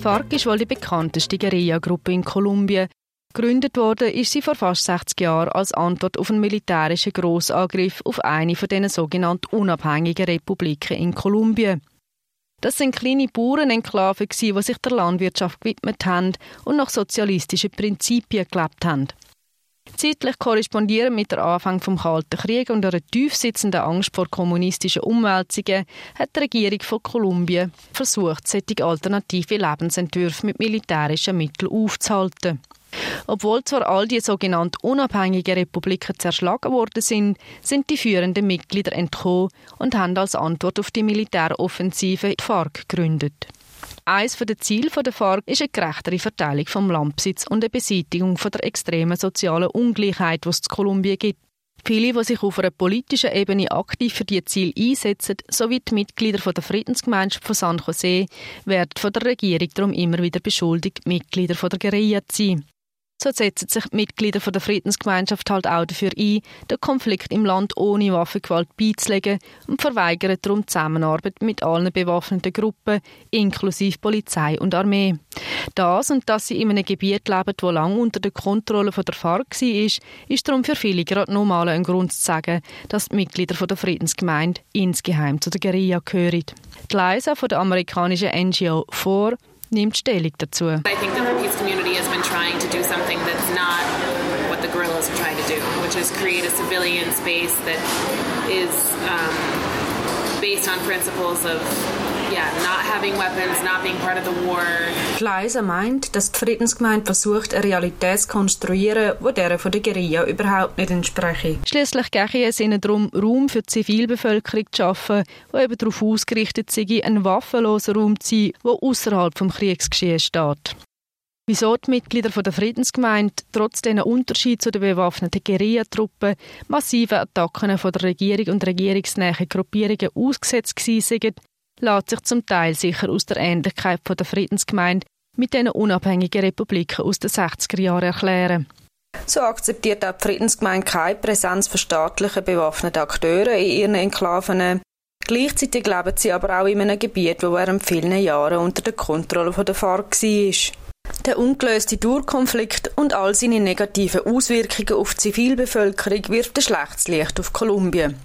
FARC ist wohl die bekannteste Guerilla-Gruppe in Kolumbien. Gegründet wurde ist sie vor fast 60 Jahren als Antwort auf einen militärischen Grossangriff auf eine von den sogenannten unabhängigen Republiken in Kolumbien. Das sind kleine Bauernenklaven, die sich der Landwirtschaft gewidmet haben und nach sozialistischen Prinzipien gelebt haben. Zeitlich korrespondieren mit der Anfang vom Kalten Krieg und einer tief sitzenden Angst vor kommunistischen Umwälzungen hat die Regierung von Kolumbien versucht, solche alternative Lebensentwürfe mit militärischen Mitteln aufzuhalten. Obwohl zwar all die sogenannten unabhängigen Republiken zerschlagen worden sind, sind die führenden Mitglieder entkommen und haben als Antwort auf die Militäroffensive die FARC gegründet. Eines der Ziele der FARC ist eine gerechtere Verteilung vom Landbesitz und eine Beseitigung der extremen sozialen Ungleichheit, die es in Kolumbien gibt. Viele, die sich auf einer politischen Ebene aktiv für diese Ziele einsetzen, sowie die Mitglieder der Friedensgemeinschaft von San Jose, werden von der Regierung darum immer wieder beschuldigt, Mitglieder der Guerilla zu sein. So setzen sich die Mitglieder der Friedensgemeinschaft halt auch dafür ein, den Konflikt im Land ohne Waffengewalt beizulegen und verweigern darum Zusammenarbeit mit allen bewaffneten Gruppen, inklusive Polizei und Armee. Das und dass sie in einem Gebiet leben, das lange unter der Kontrolle der FARC war, ist, darum für viele gerade normal ein Grund zu sagen, dass die Mitglieder der Friedensgemeinde insgeheim zu der Guerilla gehören. Die Leise von der amerikanischen NGO 4 nimmt Stellung dazu. I think the been trying to do something that's not what the guerrillas are trying to do, which is create a civilian space that is um, based on principles of yeah, not having weapons, not being part of the war. Gleiser meint, dass die Friedensgemeinde versucht, eine Realität zu konstruieren, die der von der Guerilla überhaupt nicht entspreche. Schließlich gehe es ihnen darum, Raum für die Zivilbevölkerung zu schaffen, wo eben darauf ausgerichtet sei, ein waffenloser Raum zu sein, der außerhalb vom Kriegsgeschehen steht. Wieso die Mitglieder der Friedensgemeinde trotz diesen Unterschied zu den bewaffneten Guerillatruppen massiven Attacken von der Regierung und regierungsnähen Gruppierungen ausgesetzt waren, lässt sich zum Teil sicher aus der Ähnlichkeit der Friedensgemeinde mit den unabhängigen Republiken aus den 60er Jahren erklären. So akzeptiert auch die Friedensgemeinde keine Präsenz von staatlichen bewaffneten Akteuren in ihren Enklaven. Gleichzeitig leben sie aber auch in einem Gebiet, das während vielen Jahren unter der Kontrolle der FARC war. Der ungelöste Durkonflikt und all seine negativen Auswirkungen auf die Zivilbevölkerung wirft ein schlechtes Licht auf Kolumbien.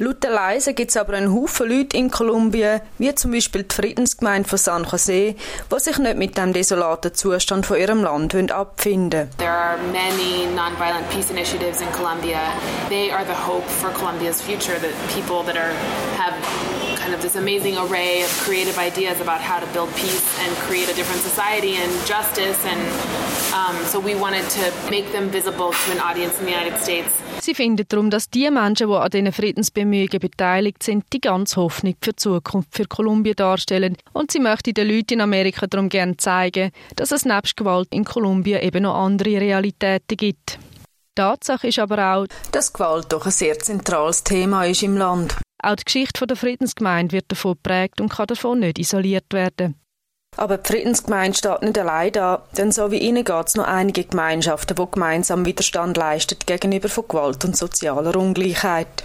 Laut der Leise gibt es aber einen Haufen Leute in Kolumbien, wie zum Beispiel die Friedensgemeinde von San Jose, die sich nicht mit dem desolaten Zustand von ihrem Land abfinden There are many nonviolent peace initiatives in Colombia. They are the hope for Colombia's future, that people that are have kind of this amazing array of creative ideas about how to build peace and create a different society and justice and um, so we wanted to make them visible to an audience in the United States. Sie finden darum, dass die Menschen, die an diesen Friedensbemühungen beteiligt sind, die ganze Hoffnung für die Zukunft für Kolumbien darstellen. Und sie möchten den Leuten in Amerika darum gerne zeigen, dass es nebst Gewalt in Kolumbien eben noch andere Realitäten gibt. Tatsache ist aber auch, dass Gewalt doch ein sehr zentrales Thema ist im Land. Auch die Geschichte der Friedensgemeinde wird davon geprägt und kann davon nicht isoliert werden. Aber die Friedensgemeinde steht nicht allein da, denn so wie ihnen geht es noch einige Gemeinschaften, die gemeinsam Widerstand leisten gegenüber von Gewalt und sozialer Ungleichheit.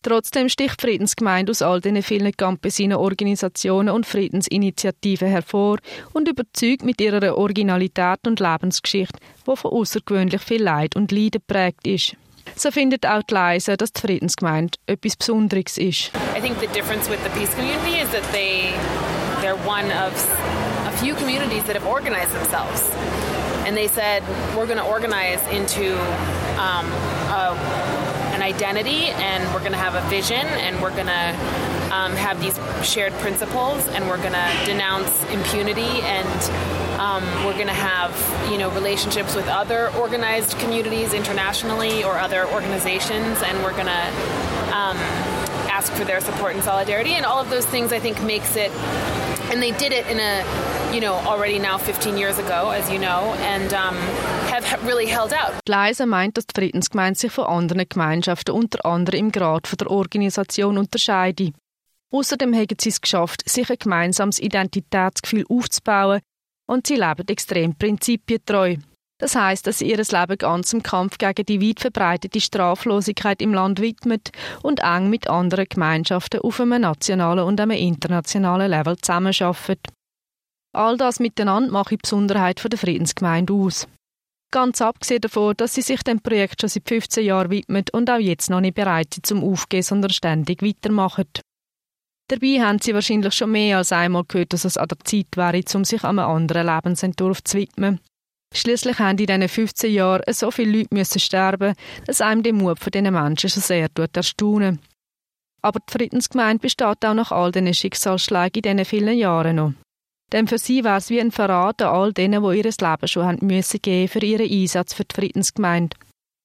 Trotzdem sticht die Friedensgemeinde aus all diesen vielen Campesinen Organisationen und Friedensinitiativen hervor und überzeugt mit ihrer Originalität und Lebensgeschichte, die von außergewöhnlich viel Leid und Leiden prägt ist. So findet auch die Leise, dass die Friedensgemeinde etwas Besonderes ist. I think the difference with the peace community is that they they're one of a few communities that have organized themselves. And they said, we're going to organize into um, a, an identity and we're going to have a vision and we're going to um, have these shared principles and we're going to denounce impunity and um, we're going to have you know relationships with other organized communities internationally or other organizations and we're going to um, ask for their support and solidarity and all of those things I think makes it and they did it in a you know already now 15 years ago as you know and um, have really held out. Leise meint, dass die Friedensgemeinde sich von anderen Gemeinschaften unter anderem im Grad von der Organisation unterscheidet. Außerdem haben sie es geschafft, sich ein gemeinsames Identitätsgefühl aufzubauen und sie leben extrem prinzipientreu. Das heißt, dass sie ihr Leben ganz im Kampf gegen die weit verbreitete Straflosigkeit im Land widmet und eng mit anderen Gemeinschaften auf einem nationalen und einem internationalen Level zusammenarbeiten. All das miteinander mache die Besonderheit der Friedensgemeinde aus. Ganz abgesehen davon, dass sie sich dem Projekt schon seit 15 Jahren widmet und auch jetzt noch nicht bereit sind zum Aufgehen, sondern ständig weitermachen. Dabei haben sie wahrscheinlich schon mehr als einmal gehört, dass es an der Zeit wäre, um sich einem anderen Lebensentwurf zu widmen. Schließlich haben in diesen 15 Jahren so viele Leute müssen sterben, dass einem der Mut von diesen Menschen schon sehr erstaunen. Aber die Friedensgemeinde besteht auch nach all diesen Schicksalsschlägen in diesen vielen Jahren noch. Denn für sie war es wie ein Verrat an all denen, die ihr Leben schon haben müssen geben für ihren Einsatz für die Friedensgemeinde.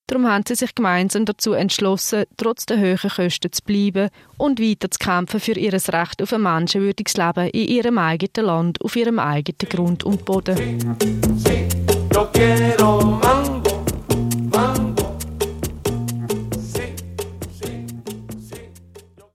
Darum haben sie sich gemeinsam dazu entschlossen, trotz der hohen Kosten zu bleiben und weiter zu kämpfen für ihr Recht auf ein menschenwürdiges Leben in ihrem eigenen Land, auf ihrem eigenen Grund und Boden.